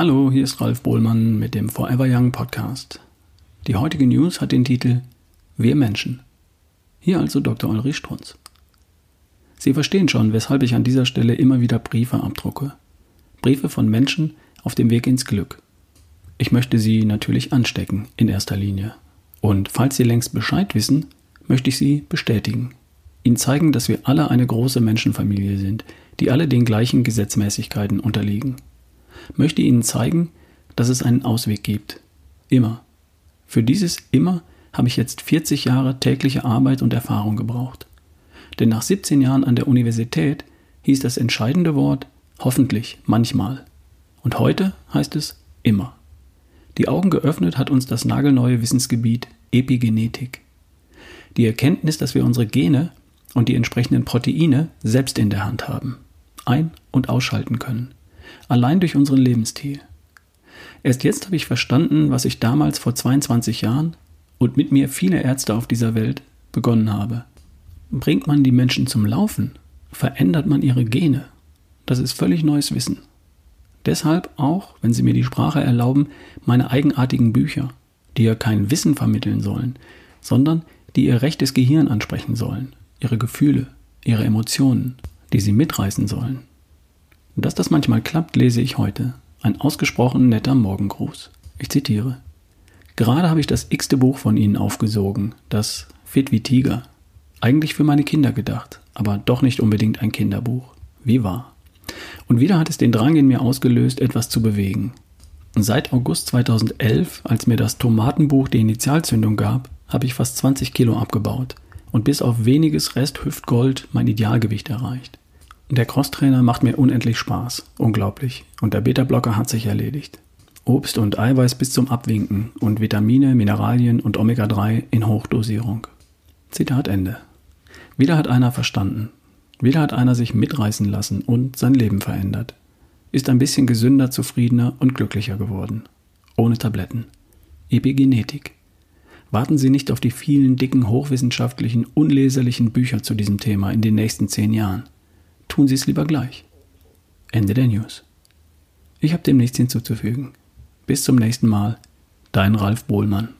Hallo, hier ist Ralf Bohlmann mit dem Forever Young Podcast. Die heutige News hat den Titel Wir Menschen. Hier also Dr. Ulrich Strunz. Sie verstehen schon, weshalb ich an dieser Stelle immer wieder Briefe abdrucke. Briefe von Menschen auf dem Weg ins Glück. Ich möchte Sie natürlich anstecken, in erster Linie. Und falls Sie längst Bescheid wissen, möchte ich Sie bestätigen. Ihnen zeigen, dass wir alle eine große Menschenfamilie sind, die alle den gleichen Gesetzmäßigkeiten unterliegen. Möchte Ihnen zeigen, dass es einen Ausweg gibt. Immer. Für dieses Immer habe ich jetzt 40 Jahre tägliche Arbeit und Erfahrung gebraucht. Denn nach 17 Jahren an der Universität hieß das entscheidende Wort hoffentlich manchmal. Und heute heißt es immer. Die Augen geöffnet hat uns das nagelneue Wissensgebiet Epigenetik. Die Erkenntnis, dass wir unsere Gene und die entsprechenden Proteine selbst in der Hand haben, ein- und ausschalten können, allein durch unseren Lebensstil. Erst jetzt habe ich verstanden, was ich damals vor 22 Jahren und mit mir viele Ärzte auf dieser Welt begonnen habe. Bringt man die Menschen zum Laufen, verändert man ihre Gene. Das ist völlig neues Wissen. Deshalb auch, wenn Sie mir die Sprache erlauben, meine eigenartigen Bücher, die ja kein Wissen vermitteln sollen, sondern die Ihr rechtes Gehirn ansprechen sollen, Ihre Gefühle, Ihre Emotionen, die Sie mitreißen sollen. Dass das manchmal klappt, lese ich heute. Ein ausgesprochen netter Morgengruß. Ich zitiere. Gerade habe ich das x-te Buch von Ihnen aufgesogen, das Fit wie Tiger. Eigentlich für meine Kinder gedacht, aber doch nicht unbedingt ein Kinderbuch. Wie wahr. Und wieder hat es den Drang in mir ausgelöst, etwas zu bewegen. Seit August 2011, als mir das Tomatenbuch die Initialzündung gab, habe ich fast 20 Kilo abgebaut und bis auf weniges Rest Hüftgold mein Idealgewicht erreicht. Der Crosstrainer macht mir unendlich Spaß, unglaublich, und der Beta-Blocker hat sich erledigt. Obst und Eiweiß bis zum Abwinken und Vitamine, Mineralien und Omega-3 in Hochdosierung. Zitat Ende. Wieder hat einer verstanden, wieder hat einer sich mitreißen lassen und sein Leben verändert. Ist ein bisschen gesünder, zufriedener und glücklicher geworden. Ohne Tabletten. Epigenetik. Warten Sie nicht auf die vielen dicken, hochwissenschaftlichen, unleserlichen Bücher zu diesem Thema in den nächsten zehn Jahren. Tun Sie es lieber gleich. Ende der News. Ich habe dem nichts hinzuzufügen. Bis zum nächsten Mal. Dein Ralf Bohlmann.